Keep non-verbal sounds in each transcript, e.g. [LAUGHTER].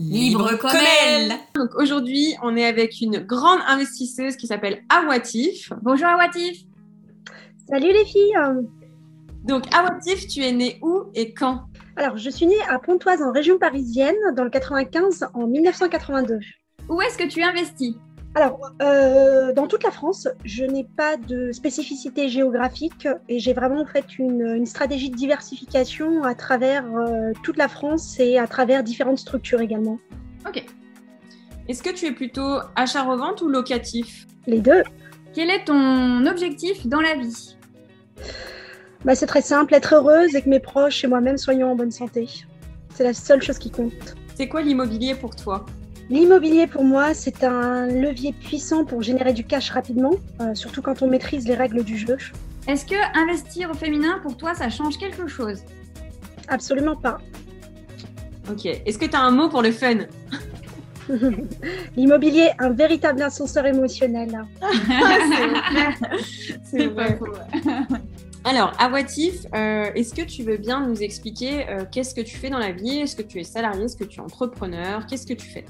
Libre comme elle. Donc aujourd'hui, on est avec une grande investisseuse qui s'appelle Awatif. Bonjour Awatif. Salut les filles. Donc Awatif, tu es née où et quand? Alors, je suis née à Pontoise en région parisienne dans le 95 en 1982. Où est-ce que tu investis? Alors, euh, dans toute la France, je n'ai pas de spécificité géographique et j'ai vraiment fait une, stratégie de diversification à travers euh, toute la France et à travers différentes structures également. Ok. Est-ce que tu es plutôt achat-revente ou locatif? Les deux. Quel est ton objectif dans la vie? Bah, C'est très simple, être heureuse et que mes proches et moi-même soyons en bonne santé. C'est la seule chose qui compte. C'est quoi l'immobilier pour toi? L'immobilier, pour moi, c'est un levier puissant pour générer du cash rapidement, euh, surtout quand on maîtrise les règles du jeu. Est-ce que investir au féminin, pour toi, ça change quelque chose? Absolument pas. Ok. Est-ce que tu as un mot pour le fun? [LAUGHS] L'immobilier, un véritable ascenseur émotionnel. [LAUGHS] c'est pas faux. Alors, Awatif, euh, est-ce que tu veux bien nous expliquer euh, qu'est-ce que tu fais dans la vie? Est-ce que tu es salarié? Est-ce que tu es entrepreneur? Qu'est-ce que tu fais?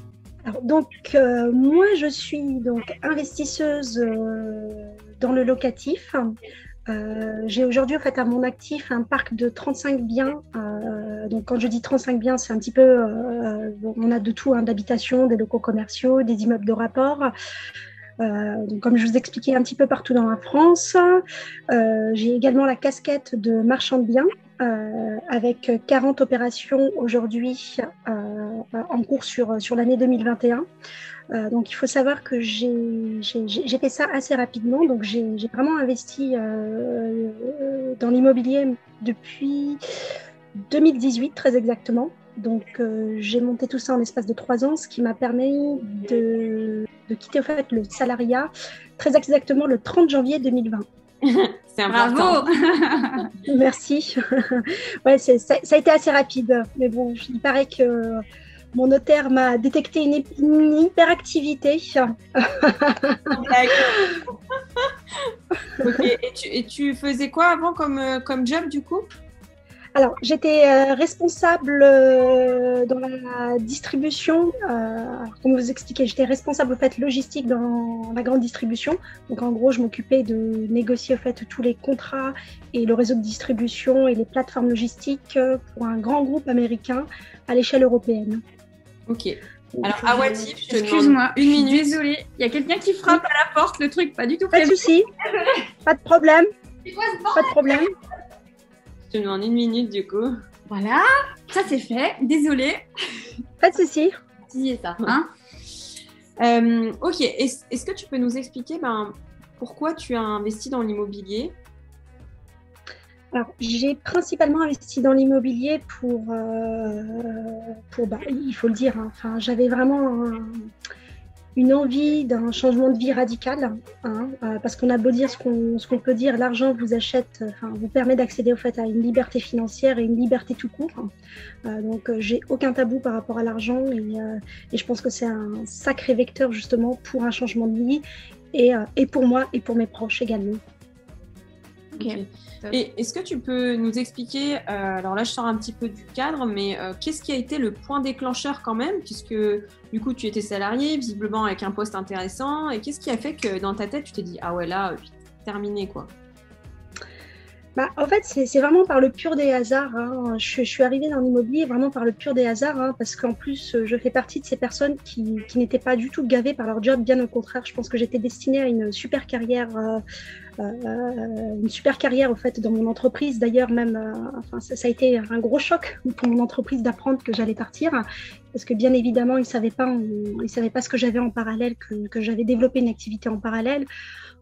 Donc, euh, moi, je suis donc investisseuse euh, dans le locatif. Euh, j'ai aujourd'hui en fait à mon actif un parc de 35 biens. donc quand je dis 35 biens, c'est un petit peu, on a de tout, hein, d'habitation, des locaux commerciaux, des immeubles de rapport. donc comme je vous expliquais un petit peu partout dans la France, j'ai également la casquette de marchand de biens. Euh, avec 40 opérations aujourd'hui euh, en cours sur, sur l'année 2021. Euh, donc il faut savoir que j'ai fait ça assez rapidement. Donc j'ai vraiment investi dans l'immobilier depuis 2018 très exactement. Donc j'ai monté tout ça en espace de trois ans, ce qui m'a permis de, de, quitter en fait le salariat très exactement le 30 janvier 2020. [LAUGHS] C'est important. Bravo [LAUGHS] Merci. [LAUGHS] ouais, ça, ça, a été assez rapide, mais bon, il paraît que mon notaire m'a détecté une, hyperactivité. et, tu, faisais quoi avant comme, euh, comme job du coup? Alors, j'étais euh, responsable euh, dans la distribution. comme vous expliquez, j'étais responsable au fait logistique dans la grande distribution. Donc, en gros, je m'occupais de négocier au fait tous les contrats et le réseau de distribution et les plateformes logistiques pour un grand groupe américain à l'échelle européenne. Ok. Alors, Awatif, je Excuse-moi, une minute. Désolée, il y a quelqu'un qui frappe à la porte, le truc, pas du tout Pas de souci, [LAUGHS] pas de problème. Pas de problème. Demande une minute du coup. Voilà, ça c'est fait, désolée. Pas de souci. Ça, hein euh, Ok, est-ce que tu peux nous expliquer ben, pourquoi tu as investi dans l'immobilier? Alors, j'ai principalement investi dans l'immobilier pour, euh, pour bah, il faut le dire, hein, enfin, j'avais vraiment une envie d'un changement de vie radical, hein, euh, parce qu'on a beau dire ce qu'on peut dire, l'argent vous achète, enfin, vous permet d'accéder au fait à une liberté financière et une liberté tout court. Euh, donc, j'ai aucun tabou par rapport à l'argent et, et, je pense que c'est un sacré vecteur justement pour un changement de vie et, et pour moi et pour mes proches également. Ok. Et est-ce que tu peux nous expliquer, euh, alors là je sors un petit peu du cadre, mais euh, qu'est-ce qui a été le point déclencheur quand même, puisque du coup tu étais salarié, visiblement avec un poste intéressant, et qu'est-ce qui a fait que dans ta tête tu t'es dit, ah ouais là, euh, terminé quoi bah, en fait, c'est vraiment par le pur des hasards. Hein. Je, suis arrivée dans l'immobilier vraiment par le pur des hasards, hein, parce qu'en plus, je fais partie de ces personnes qui, qui n'étaient pas du tout gavées par leur job, bien au contraire. Je pense que j'étais destinée à une super carrière euh, une super carrière au fait dans mon entreprise. D'ailleurs, même, euh, enfin, ça, a été un gros choc pour mon entreprise d'apprendre que j'allais partir, parce que bien évidemment, ils ne savaient pas, ils savaient pas ce que j'avais en parallèle, que, que j'avais développé une activité en parallèle.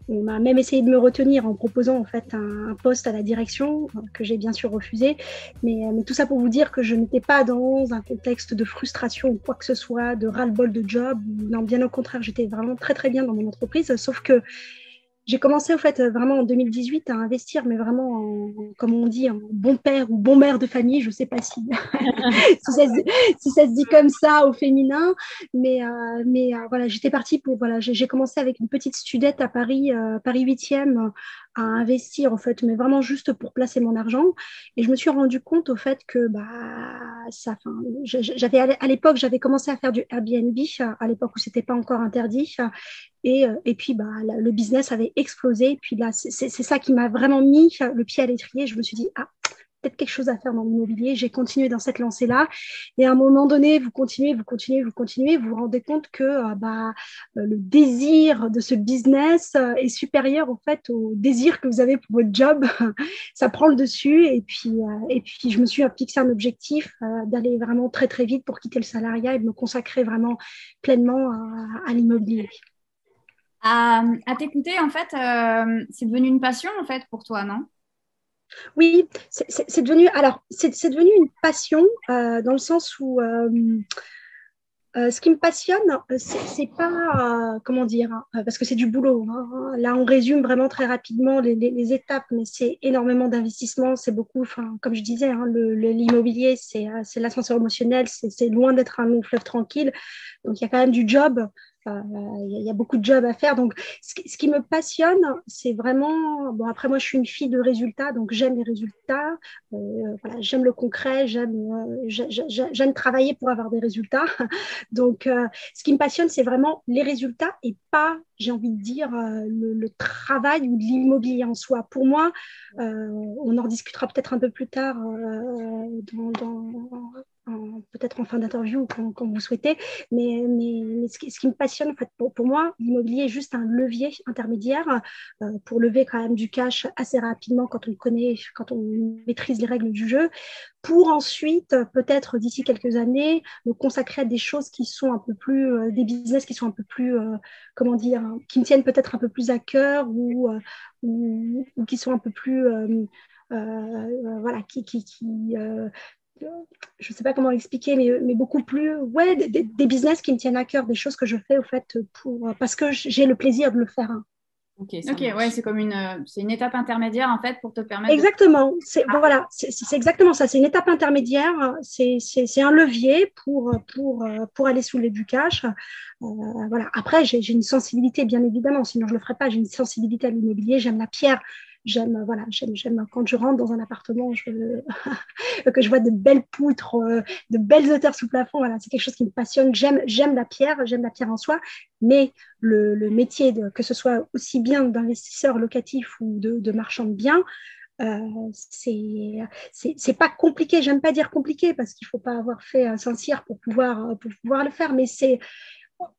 On m'a même essayé de me retenir en proposant en fait un, poste à la direction que j'ai bien sûr refusé. Mais, mais, tout ça pour vous dire que je n'étais pas dans un contexte de frustration ou quoi que ce soit, de ras-le-bol de job. Non, bien au contraire, j'étais vraiment très très bien dans mon entreprise. Sauf que j'ai commencé au fait vraiment en 2018 à investir, mais vraiment, en, comme on dit, en bon père ou bon mère de famille. Je ne sais pas si, [LAUGHS] si, ça se, si, ça se, dit comme ça au féminin, mais, euh, mais euh, voilà, j'étais partie pour voilà, j'ai commencé avec une petite studette à Paris, euh, Paris 8e, à investir en fait, mais vraiment juste pour placer mon argent. Et je me suis rendu compte au fait que bah ça, j'avais à l'époque j'avais commencé à faire du Airbnb à l'époque où c'était pas encore interdit. Et, et puis bah le business avait explosé. Et puis là c'est ça qui m'a vraiment mis le pied à l'étrier. Je me suis dit ah peut-être quelque chose à faire dans l'immobilier. J'ai continué dans cette lancée-là. Et à un moment donné, vous continuez, vous continuez, vous continuez, vous vous rendez compte que euh, bah, euh, le désir de ce business euh, est supérieur au fait au désir que vous avez pour votre job. [LAUGHS] Ça prend le dessus. Et puis, et puis je me suis fixé un objectif d'aller vraiment très, très vite pour quitter le salariat et de me consacrer vraiment pleinement à, l'immobilier. À, à t'écouter, en fait, c'est devenu une passion, en fait, pour toi, non? Oui, c'est devenu alors c'est devenu une passion euh, dans le sens où euh, euh, ce qui me passionne, c'est pas comment dire hein, parce que c'est du boulot. Hein. Là, on résume vraiment très rapidement les, étapes, mais c'est énormément d'investissement. C'est beaucoup, comme je disais, hein, l'immobilier, c'est l'ascenseur émotionnel, c'est loin d'être un long fleuve tranquille. Donc il y a quand même du job. Il y, a beaucoup de jobs à faire. Donc, ce, qui me passionne, c'est vraiment. Bon, après, moi, je suis une fille de résultats, donc j'aime les résultats. Euh, voilà, j'aime le concret, j'aime, euh, j'aime travailler pour avoir des résultats. [LAUGHS] Donc, euh, ce qui me passionne, c'est vraiment les résultats et pas, j'ai envie de dire, le, travail ou l'immobilier en soi. Pour moi, on en discutera peut-être un peu plus tard dans peut-être en fin d'interview quand, quand, vous souhaitez. Mais, ce, qui, me passionne, en fait, pour, moi, l'immobilier est juste un levier intermédiaire euh, pour lever quand même du cash assez rapidement quand on connaît, quand on maîtrise les règles du jeu, pour ensuite, peut-être d'ici quelques années, me consacrer à des choses qui sont un peu plus, euh, des business qui sont un peu plus, euh, comment dire, qui me tiennent peut-être un peu plus à cœur ou, qui sont un peu plus... voilà, qui, qui, qui je ne sais pas comment l'expliquer, mais, mais, beaucoup plus, ouais, des, des, business qui me tiennent à cœur, des choses que je fais au fait pour, parce que j'ai le plaisir de le faire. Ok, ouais, c'est comme une, c'est une étape intermédiaire en fait pour te permettre. Exactement, c'est ah. voilà, c'est exactement ça. C'est une étape intermédiaire, c'est un levier pour pour pour aller sous du cash. Euh, voilà. Après, j'ai une sensibilité bien évidemment, sinon je le ferais pas. J'ai une sensibilité à l'immobilier, j'aime la pierre, J'aime, voilà, j'aime, j'aime quand je rentre dans un appartement, je, [LAUGHS] que je vois de belles poutres, euh, de belles hauteurs sous plafond. Voilà, c'est quelque chose qui me passionne. J'aime, j'aime la pierre, j'aime la pierre en soi, mais le, le métier, de, que ce soit aussi bien d'investisseur locatif ou de, de marchand de biens, euh, c'est, c'est, pas compliqué. J'aime pas dire compliqué parce qu'il faut pas avoir fait un Saint-Cyr pour pouvoir, pour pouvoir le faire, mais c'est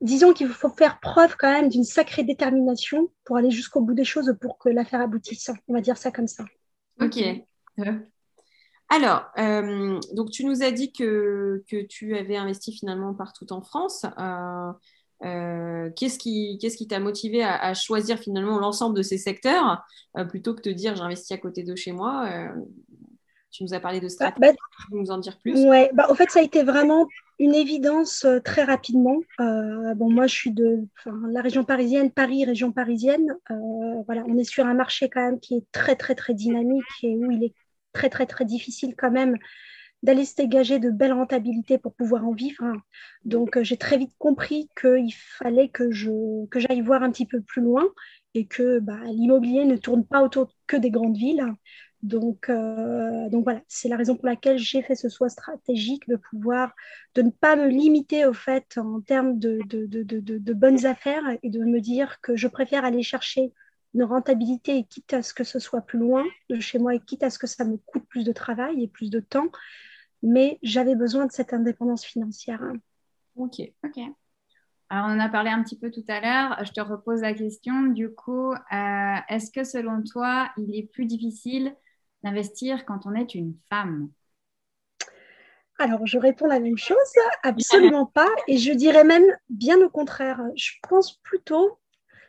disons qu'il faut faire preuve quand même d'une sacrée détermination pour aller jusqu'au bout des choses pour que l'affaire aboutisse. On va dire ça comme ça. Ok. Alors, euh, donc tu nous as dit que, que, tu avais investi finalement partout en France. Euh, euh, qu'est-ce qui t'a motivé à, choisir finalement l'ensemble de ces secteurs plutôt que de dire j'investis à côté de chez moi Tu nous as parlé de stratégie. Bah, tu peux nous en dire plus? Ouais, bah, au fait, ça a été vraiment une évidence euh, très rapidement. Euh, moi, je suis de la région parisienne, Paris, région parisienne. Euh, voilà, on est sur un marché quand même qui est très, très, très dynamique et où il est très, très, très difficile quand même d'aller se dégager de belles rentabilités pour pouvoir en vivre. Donc, j'ai très vite compris qu'il fallait que, je, que j'aille voir un petit peu plus loin et que bah, l'immobilier ne tourne pas autour que des grandes villes. Donc, euh, donc voilà, c'est la raison pour laquelle j'ai fait ce choix stratégique de pouvoir, de ne pas me limiter au fait en termes de, de, de, de, bonnes affaires et de me dire que je préfère aller chercher une rentabilité quitte à ce que ce soit plus loin de chez moi et quitte à ce que ça me coûte plus de travail et plus de temps. Mais j'avais besoin de cette indépendance financière. Ok, ok. Alors, on en a parlé un petit peu tout à l'heure. Je te repose la question. Du coup, euh, est-ce que selon toi, il est plus difficile d'investir quand on est une femme? Alors, je réponds la même chose, absolument pas. Et je dirais même bien au contraire. Je pense plutôt,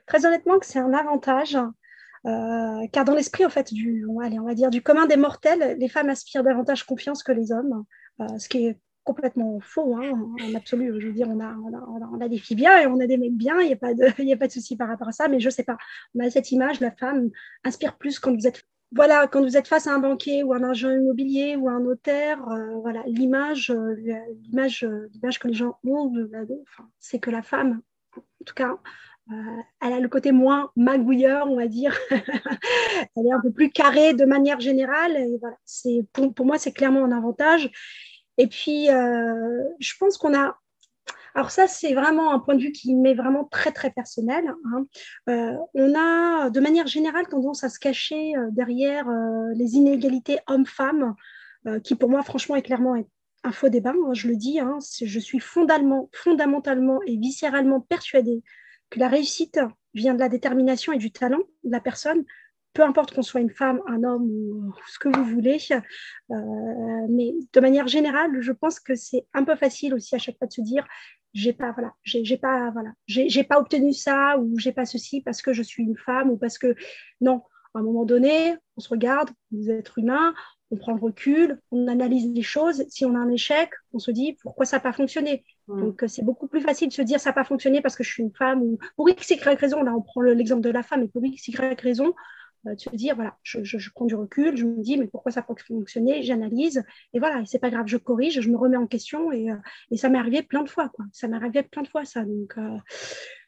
très honnêtement, que c'est un avantage. Euh, car dans l'esprit, en fait, du, allez, on va dire, du commun des mortels, les femmes aspirent davantage confiance que les hommes, euh, ce qui est complètement faux, hein, en absolu. Je veux dire, on a, des filles bien et on a des mecs bien, il n'y a pas de, [LAUGHS] de souci par rapport à ça, mais je ne sais pas. On a cette image, la femme inspire plus quand vous êtes voilà, quand vous êtes face à un banquier ou un agent immobilier ou un notaire, euh, voilà, l'image, euh, l'image, euh, l'image que les gens ont, c'est que la femme, en tout cas, elle a le côté moins magouilleur, on va dire. [LAUGHS] elle est un peu plus carrée de manière générale. Et voilà, c'est pour, pour moi, c'est clairement un avantage. Et puis, je pense qu'on a alors ça, c'est vraiment un point de vue qui m'est vraiment très, très personnel. Hein. Euh, on a, de manière générale, tendance à se cacher euh, derrière euh, les inégalités hommes-femmes, qui pour moi, franchement, est clairement un faux débat. Hein, je le dis, hein. je suis fondamentalement, fondamentalement et viscéralement persuadée que la réussite vient de la détermination et du talent de la personne, peu importe qu'on soit une femme, un homme ou ce que vous voulez. mais de manière générale, je pense que c'est un peu facile aussi à chaque fois de se dire j'ai pas voilà j'ai pas voilà j'ai pas obtenu ça ou j'ai pas ceci parce que je suis une femme ou parce que non. À un moment donné on se regarde vous êtes humain on prend le recul on analyse les choses. Si on a un échec on se dit pourquoi ça n'a pas fonctionné. Mmh. donc euh, c'est beaucoup plus facile de se dire ça n'a pas fonctionné parce que je suis une femme ou pour x y raison là on prend l'exemple de la femme et pour x y raison de se dire, voilà, je, prends du recul, je me dis, mais pourquoi ça peut fonctionner J'analyse, et voilà, c'est pas grave, je corrige, je me remets en question, et, euh, et ça m'est arrivé plein de fois, quoi. Ça m'est arrivé plein de fois, ça. Donc, euh,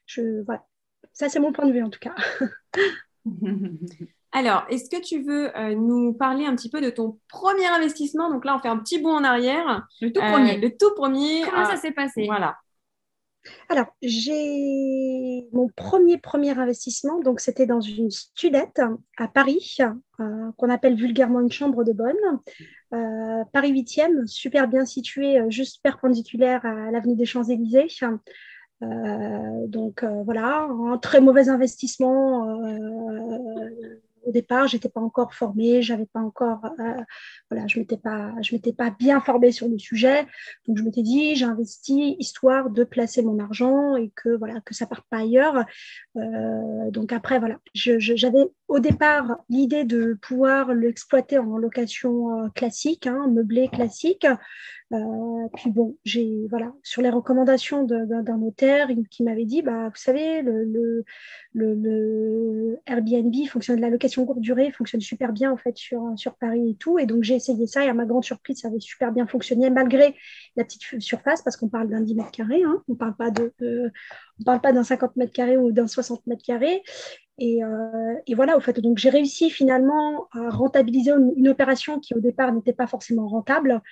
je, voilà. Ça, c'est mon point de vue, en tout cas. [LAUGHS] Alors, est-ce que tu veux nous parler un petit peu de ton premier investissement? Donc là, on fait un petit bond en arrière. Le tout premier. le tout premier. Comment ça s'est passé? Voilà. Alors, j'ai mon premier premier investissement, donc c'était dans une studette à Paris, euh, qu'on appelle vulgairement une chambre de bonne. Euh, Paris 8e, super bien situé, euh, juste perpendiculaire à l'avenue des Champs-Élysées. donc voilà, un très mauvais investissement au départ, j'étais pas encore formée, j'avais pas encore, euh, voilà, je m'étais pas, je m'étais pas bien formée sur le sujet. Donc je m'étais dit, j'investis histoire de placer mon argent et que voilà, que ça parte pas ailleurs. Euh, donc après voilà, j'avais au départ l'idée de pouvoir l'exploiter en location euh, classique, hein, meublé classique. Euh, puis bon, j'ai voilà, sur les recommandations d'un notaire qui m'avait dit, bah, vous savez, le, le, Airbnb fonctionne, la location courte durée fonctionne super bien en fait sur, sur Paris et tout. Et donc j'ai essayé ça et à ma grande surprise, ça avait super bien fonctionné malgré la petite surface parce qu'on parle d'un 10 mètres carrés, hein, on parle pas de, on parle pas d'un 50 mètres carrés ou d'un 60 mètres carrés. Euh, et, voilà, au fait, donc j'ai réussi finalement à rentabiliser une, opération qui au départ n'était pas forcément rentable.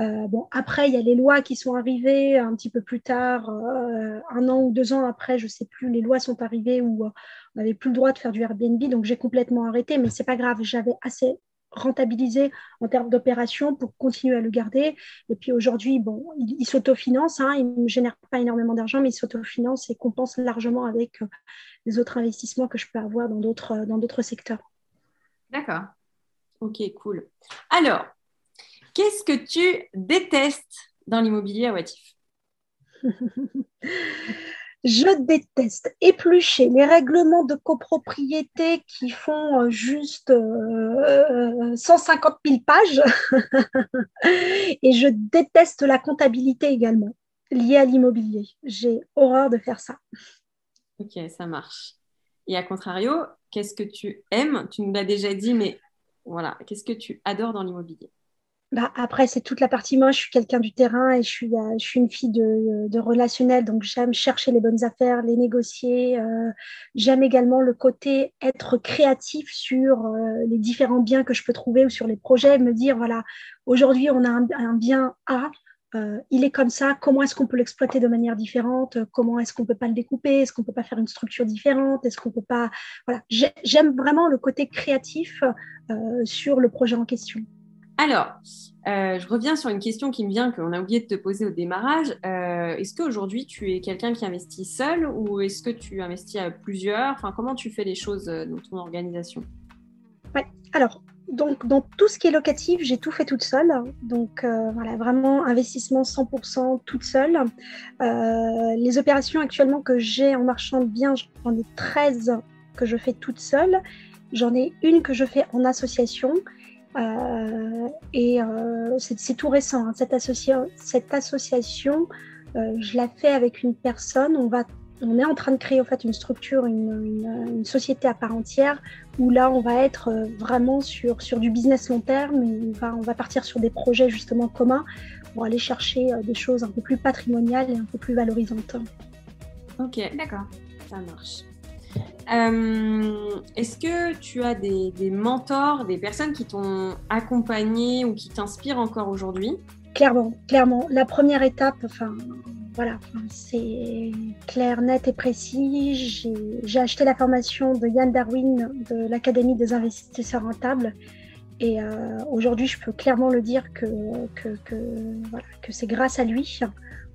Euh, bon, après, il y a les lois qui sont arrivées un petit peu plus tard, euh, un an ou deux ans après, je ne sais plus, les lois sont arrivées où on n'avait plus le droit de faire du Airbnb, donc j'ai complètement arrêté, mais c'est pas grave, j'avais assez rentabiliser en termes d'opération pour continuer à le garder. Et puis aujourd'hui, bon, il, s'autofinance, hein, il ne génère pas énormément d'argent, mais il s'autofinance et compense largement avec euh, les autres investissements que je peux avoir dans d'autres, euh, dans d'autres secteurs. D'accord. Ok, cool. Alors, qu'est-ce que tu détestes dans l'immobilier à Watif? [LAUGHS] Je déteste éplucher les règlements de copropriété qui font euh, juste 150 euh, 000 pages. [LAUGHS] Et je déteste la comptabilité également, liée à l'immobilier. J'ai horreur de faire ça. Ok, ça marche. Et à contrario, qu'est-ce que tu aimes? Tu nous l'as déjà dit, mais voilà, qu'est-ce que tu adores dans l'immobilier? Bah, après, c'est toute la partie. Moi, je suis quelqu'un du terrain et je suis, euh, une fille de, relationnel, donc j'aime chercher les bonnes affaires, les négocier. Euh, j'aime également le côté être créatif sur euh, les différents biens que je peux trouver ou sur les projets, me dire voilà, aujourd'hui, on a un, bien A. il est comme ça, comment est-ce qu'on peut l'exploiter de manière différente? Comment est-ce qu'on peut pas le découper? Est-ce qu'on peut pas faire une structure différente? Est-ce qu'on peut pas Voilà, j'aime vraiment le côté créatif sur le projet en question. Alors, euh, je reviens sur une question qui me vient, qu'on a oublié de te poser au démarrage. Euh, est-ce qu'aujourd'hui, tu es quelqu'un qui investit seul ou est-ce que tu investis à plusieurs? Enfin, Comment tu fais les choses euh, dans ton organisation? Oui, alors, donc, dans tout ce qui est locatif, j'ai tout fait toute seule. Donc, voilà, vraiment investissement 100% toute seule. les opérations actuellement que j'ai en marchand de biens, j'en ai 13 que je fais toute seule. J'en ai une que je fais en association et euh, c'est tout récent. Hein. Cette, cette, association, euh, je la fais avec une personne. On, va, on est en train de créer en fait une structure, une, une, société à part entière, où là, on va être vraiment sur, sur du business long terme. On, va, on va partir sur des projets justement communs pour aller chercher des choses un peu plus patrimoniales et un peu plus valorisantes. Ok, d'accord, ça marche. Euh, est-ce que tu as des, mentors, des personnes qui t'ont accompagné ou qui t'inspirent encore aujourd'hui? Clairement, clairement. La première étape, enfin, voilà, c'est clair, net et précis. J'ai acheté la formation de Yann Darwin de l'Académie des investisseurs rentables. Et euh, aujourd'hui, je peux clairement le dire que, c'est grâce à lui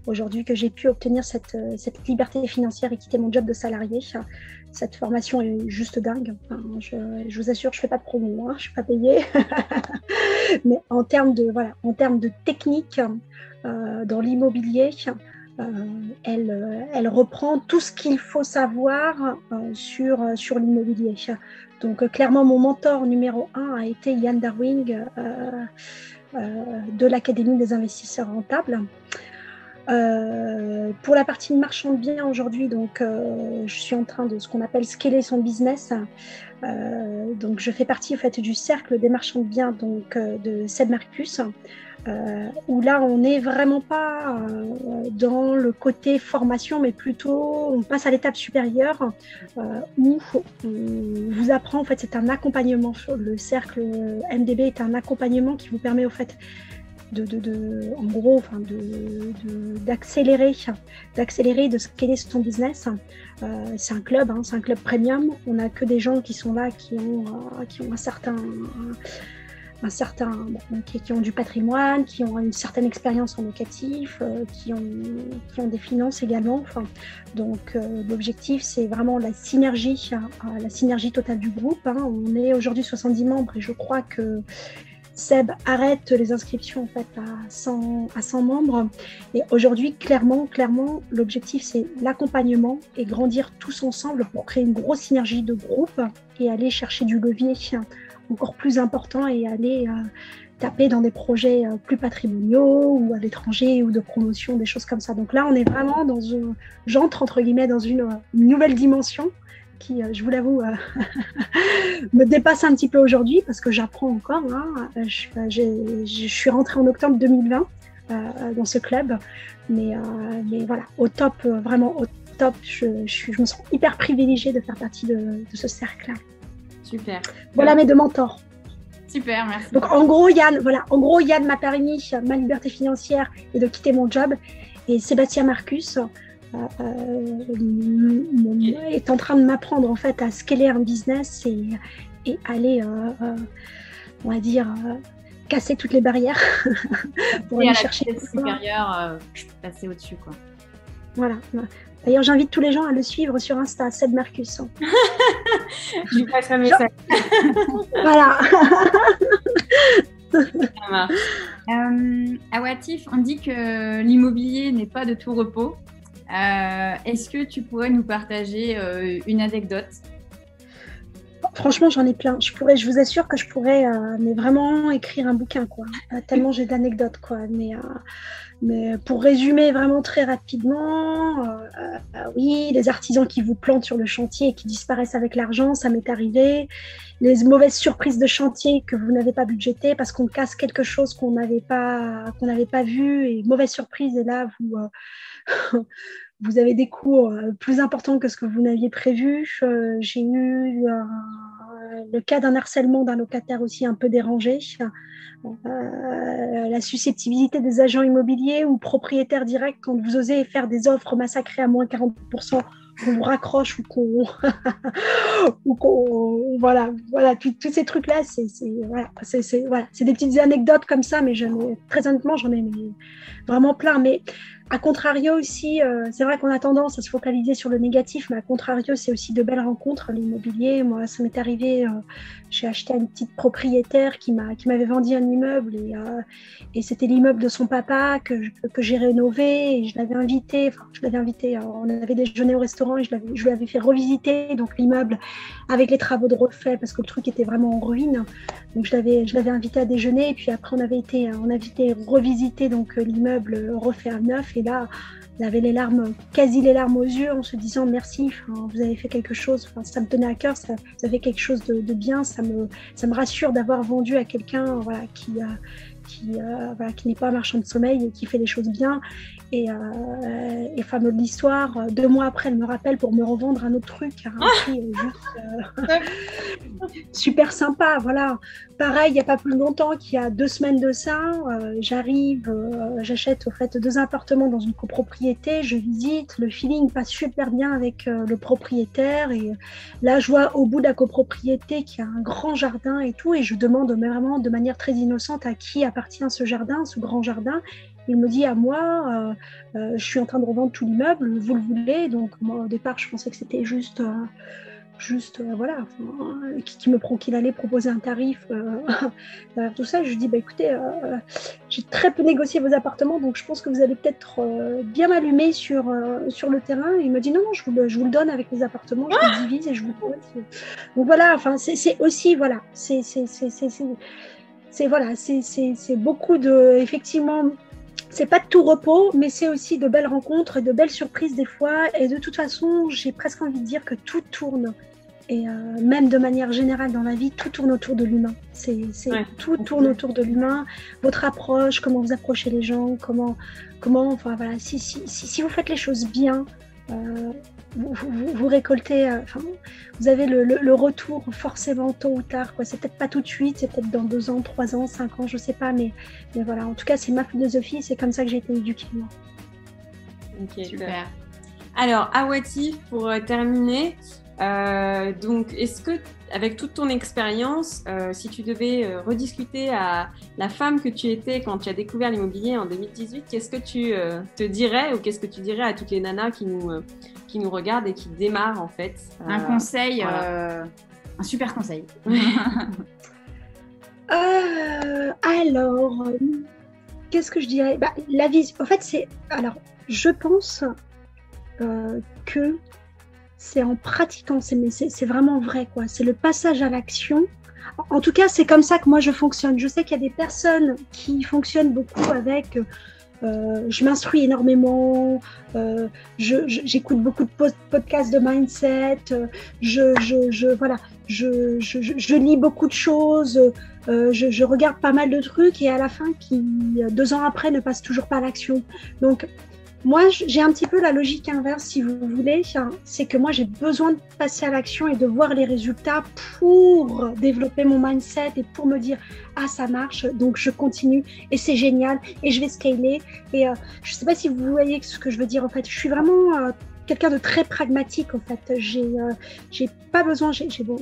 aujourd'hui que j'ai pu obtenir cette, cette, liberté financière et quitter mon job de salarié cette formation est juste dingue. je, vous assure, je ne fais pas de promo, hein, je ne suis pas payée. [LAUGHS] Mais en termes de, voilà, en termes de technique euh, dans l'immobilier, euh, elle, reprend tout ce qu'il faut savoir euh, sur l'immobilier. Donc clairement, mon mentor numéro un a été Yann Darwing de l'Académie des investisseurs rentables. Euh, pour la partie marchand de biens aujourd'hui, donc euh, je suis en train de ce qu'on appelle scaler son business. Euh, donc je fais partie en fait du cercle des marchands de biens donc de Seb Marcus, où là on n'est vraiment pas dans le côté formation, mais plutôt on passe à l'étape supérieure où on vous apprend en fait c'est un accompagnement. Le cercle MDB est un accompagnement qui vous permet au fait de, en gros, enfin, d'accélérer, d'accélérer, de scaler son business. Euh, c'est un club, hein, c'est un club premium. On n'a que des gens qui sont là, qui ont, euh, qui ont un certain, un certain, qui, ont du patrimoine, qui ont une certaine expérience en locatif, euh, qui, ont, qui ont des finances également. Enfin, donc l'objectif, c'est vraiment la synergie, hein, la synergie totale du groupe. Hein. On est aujourd'hui 70 membres et je crois que Seb arrête les inscriptions en fait à 100, à 100 membres. Et aujourd'hui, clairement, clairement, l'objectif c'est l'accompagnement et grandir tous ensemble pour créer une grosse synergie de groupe et aller chercher du levier encore plus important et aller euh, taper dans des projets euh, plus patrimoniaux ou à l'étranger ou de promotion, des choses comme ça. Donc là, on est vraiment dans une, j'entre entre guillemets dans une nouvelle dimension qui, euh, je vous l'avoue, euh, [LAUGHS] me dépasse un petit peu aujourd'hui parce que j'apprends encore. Hein. Euh, je, suis rentrée en octobre 2020 dans ce club, mais, mais voilà, au top, vraiment au top. Je, me sens hyper privilégiée de faire partie de, ce cercle-là. Super. Voilà mes deux mentors. Super, merci. Donc en gros, Yann, voilà, en gros, Yann m'a permis ma liberté financière et de quitter mon job. Et Sébastien Marcus, euh, est en train de m'apprendre en fait à scaler un business et, et aller, euh, euh, on va dire, casser toutes les barrières [LAUGHS] pour aller chercher le supérieur, passer au-dessus quoi. Voilà. D'ailleurs, j'invite tous les gens à le suivre sur Insta, Seb Marcus. [LAUGHS] Je lui passe un message. [LAUGHS] voilà. Euh, à Watif, on dit que l'immobilier n'est pas de tout repos. Euh, est-ce que tu pourrais nous partager euh, une anecdote? Franchement, j'en ai plein. Je pourrais, je vous assure que je pourrais, euh, mais vraiment écrire un bouquin, quoi. tellement j'ai d'anecdotes, quoi. Mais, mais pour résumer vraiment très rapidement, oui, les artisans qui vous plantent sur le chantier et qui disparaissent avec l'argent, ça m'est arrivé. Les mauvaises surprises de chantier que vous n'avez pas budgété parce qu'on casse quelque chose qu'on n'avait pas, qu'on n'avait pas vu et mauvaise surprise. Et là, vous [LAUGHS] vous avez des cours euh, plus importants que ce que vous n'aviez prévu. Euh, j'ai eu euh, le cas d'un harcèlement d'un locataire aussi un peu dérangé. la susceptibilité des agents immobiliers ou propriétaires directs quand vous osez faire des offres massacrées à moins 40% qu'on raccroche ou qu'on [LAUGHS] ou qu'on voilà voilà tous ces trucs là c'est voilà c'est voilà, des petites anecdotes comme ça mais très honnêtement j'en ai vraiment plein mais a contrario aussi, euh, c'est vrai qu'on a tendance à se focaliser sur le négatif, mais à contrario, c'est aussi de belles rencontres, l'immobilier. Moi, ça m'est arrivé, euh, j'ai acheté une petite propriétaire qui m'avait vendu un immeuble et, euh, et c'était l'immeuble de son papa que, que j'ai rénové et je l'avais invité, je l'avais invité, on avait déjeuné au restaurant et je, je lui avais fait revisiter donc l'immeuble avec les travaux de refait parce que le truc était vraiment en ruine. Donc je l'avais invité à déjeuner et puis après on avait été, on avait été revisiter donc l'immeuble refait à neuf et là, on avait les larmes, quasi les larmes aux yeux, en se disant merci, vous avez fait quelque chose, ça me tenait à cœur, ça, vous avez quelque chose de, bien, ça me, ça me rassure d'avoir vendu à quelqu'un voilà, qui, a qui, euh, qui n'est pas un marchand de sommeil et qui fait les choses bien. Et, euh, et fameux de l'histoire, euh, deux mois après, elle me rappelle pour me revendre un autre truc prix juste [LAUGHS] super sympa. Voilà. Pareil, il n'y a pas plus longtemps qu'il y a deux semaines de ça, j'arrive, j'achète au fait deux appartements dans une copropriété, je visite, le feeling passe super bien avec le propriétaire. Et là, je vois au bout de la copropriété qu'il y a un grand jardin et tout, et je demande vraiment de manière très innocente à qui a appartient ce jardin, ce grand jardin. Il me dit à moi, euh, euh, je suis en train de revendre tout l'immeuble, vous le voulez Donc moi au départ je pensais que c'était juste, euh, juste voilà, qui, me qu'il allait proposer un tarif [LAUGHS] tout ça. Je lui dis bah écoutez, j'ai très peu négocié vos appartements, donc je pense que vous allez peut-être bien m'allumer sur sur le terrain. il me dit non non, je vous le, je vous le donne avec les appartements, je le divise et je vous le Donc voilà, enfin c'est aussi voilà, c'est c'est voilà, c'est beaucoup de effectivement c'est pas de tout repos, mais c'est aussi de belles rencontres, de belles surprises des fois. Et de toute façon, j'ai presque envie de dire que tout tourne. Et euh, même de manière générale dans la vie, tout tourne autour de l'humain. C'est, tout tourne autour de l'humain. Votre approche, comment vous approchez les gens, comment, comment, enfin voilà, si, si, si, vous faites les choses bien, euh, vous, récoltez, euh, vous avez le, retour forcément tôt ou tard. C'est peut-être pas tout de suite, c'est peut-être dans deux ans, trois ans, cinq ans, je sais pas, mais, mais voilà. En tout cas, c'est ma philosophie, c'est comme ça que j'ai été éduquée. Moi. Ok, super. Alors, Awati, pour euh, terminer, euh, donc, est-ce que, avec toute ton expérience, euh, si tu devais rediscuter à la femme que tu étais quand tu as découvert l'immobilier en 2018, qu'est-ce que tu te dirais ou qu'est-ce que tu dirais à toutes les nanas qui nous, qui nous regardent et qui démarrent en fait Un conseil, un super conseil. [LAUGHS] alors, qu'est-ce que je dirais? Bah, La vision. En fait, c'est. Alors, je pense euh, que c'est en pratiquant, c'est vraiment vrai, quoi. C'est le passage à l'action. En tout cas, c'est comme ça que moi je fonctionne. Je sais qu'il y a des personnes qui fonctionnent beaucoup avec. Euh, je m'instruis énormément, euh, j'écoute beaucoup de podcasts de mindset, je, je, voilà, je, je, lis beaucoup de choses, je, regarde pas mal de trucs et à la fin, qui deux ans après, ne passe toujours pas à l'action. Donc, moi, j'ai un petit peu la logique inverse, si vous voulez. C'est que moi, j'ai besoin de passer à l'action et de voir les résultats pour développer mon mindset et pour me dire ah ça marche, donc je continue et c'est génial et je vais scaler. Et euh, je ne sais pas si vous voyez ce que je veux dire. En fait, je suis vraiment euh, quelqu'un de très pragmatique en fait. J'ai euh, j'ai pas besoin j'ai bon,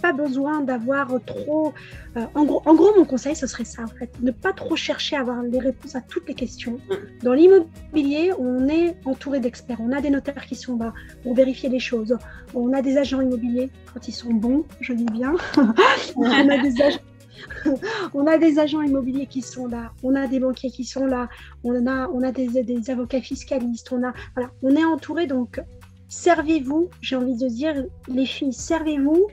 pas besoin d'avoir trop. Euh, en gros en gros mon conseil ce serait ça en fait, ne pas trop chercher à avoir les réponses à toutes les questions. Dans l'immobilier on est entouré d'experts, on a des notaires qui sont là pour vérifier les choses, on a des agents immobiliers quand ils sont bons, je dis bien, [LAUGHS] on a des agents [LAUGHS] on a des agents immobiliers qui sont là, on a des banquiers qui sont là, on a, on a des, avocats fiscalistes, on, a, voilà, on est entouré. Donc, servez-vous, j'ai envie de dire, les filles, servez-vous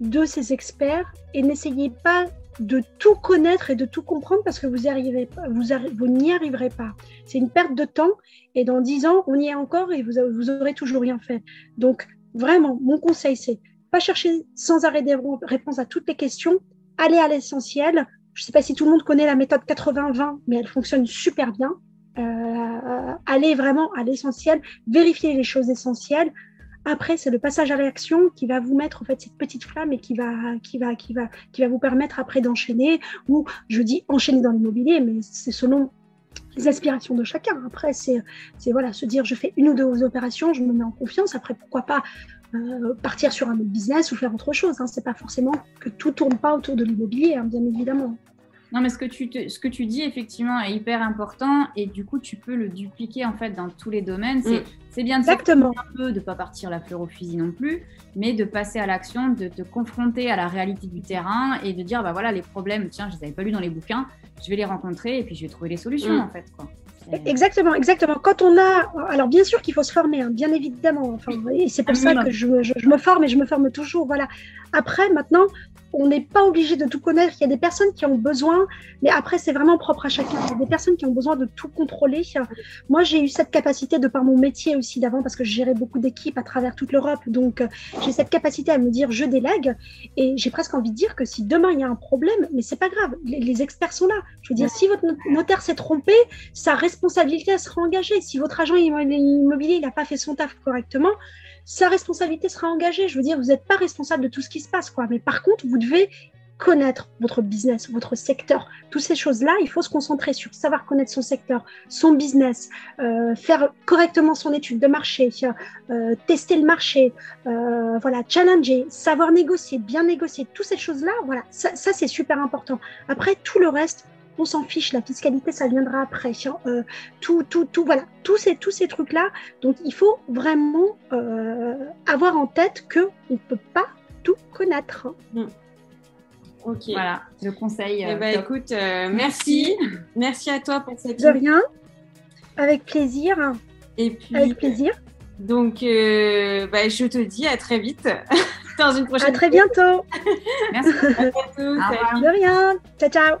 de ces experts et n'essayez pas de tout connaître et de tout comprendre parce que vous n'y pas, vous, arriverez pas. C'est une perte de temps et dans dix ans, on y est encore et vous, vous aurez toujours rien fait. Donc, vraiment, mon conseil, c'est pas chercher sans arrêt des réponses à toutes les questions, aller à l'essentiel. Je ne sais pas si tout le monde connaît la méthode 80-20, mais elle fonctionne super bien. Euh, aller vraiment à l'essentiel, vérifier les choses essentielles. Après, c'est le passage à l'action qui va vous mettre en fait cette petite flamme et qui va, qui va, qui va, qui va vous permettre après d'enchaîner. Ou je dis enchaîner dans l'immobilier, mais c'est selon les aspirations de chacun. Après, c'est, voilà, se dire je fais une ou deux opérations, je me mets en confiance. Après, pourquoi pas euh, partir sur un autre business ou faire autre chose. Hein. C'est pas forcément que tout tourne pas autour de l'immobilier, hein, bien évidemment. Non, mais ce que, tu ce que tu dis effectivement est hyper important et du coup tu peux le dupliquer en fait dans tous les domaines. C'est, mm. bien de Exactement. un peu, de pas partir la fleur au fusil non plus, mais de passer à l'action, de te confronter à la réalité du terrain et de dire bah voilà les problèmes, tiens je les avais pas lus dans les bouquins, je vais les rencontrer et puis je vais trouver les solutions mm. en fait quoi. Exactement, exactement. Quand on a, alors bien sûr qu'il faut se former, hein, bien évidemment. Enfin, et c'est pour ça que je, je, me forme et je me forme toujours. Voilà. Après, maintenant, on n'est pas obligé de tout connaître. Il y a des personnes qui ont besoin, mais après, c'est vraiment propre à chacun. Il y a des personnes qui ont besoin de tout contrôler. Moi, j'ai eu cette capacité de par mon métier aussi d'avant, parce que je gérais beaucoup d'équipes à travers toute l'Europe. Donc, euh, j'ai cette capacité à me dire, je délègue. Et j'ai presque envie de dire que si demain il y a un problème, mais c'est pas grave, les, experts sont là. Je veux dire, si votre notaire s'est trompé, sa responsabilité sera engagée. Si votre agent immobilier n'a pas fait son taf correctement, sa responsabilité sera engagée. Je veux dire, vous n'êtes pas responsable de tout ce qui se passe, quoi. Mais par contre, vous devez connaître votre business, votre secteur. Toutes ces choses-là, il faut se concentrer sur savoir connaître son secteur, son business, euh, faire correctement son étude de marché, euh, tester le marché, euh, voilà, challenger, savoir négocier, bien négocier. Toutes ces choses-là, voilà, ça, ça c'est super important. Après, tout le reste, on s'en fiche, la fiscalité, ça viendra après. Euh, tout, tout, tout, voilà, tous ces, tous ces trucs-là. Donc, il faut vraiment euh, avoir en tête que on ne peut pas tout connaître. Hmm. Ok. Voilà, le conseil. Eh ben, écoute, euh, merci. merci à toi pour cette. De rien. Avec plaisir. Et puis. Avec plaisir. Donc, bah, je te dis à très vite [LAUGHS] dans une prochaine. À très bientôt. [LAUGHS] merci. À bientôt. De rien. Ciao, ciao.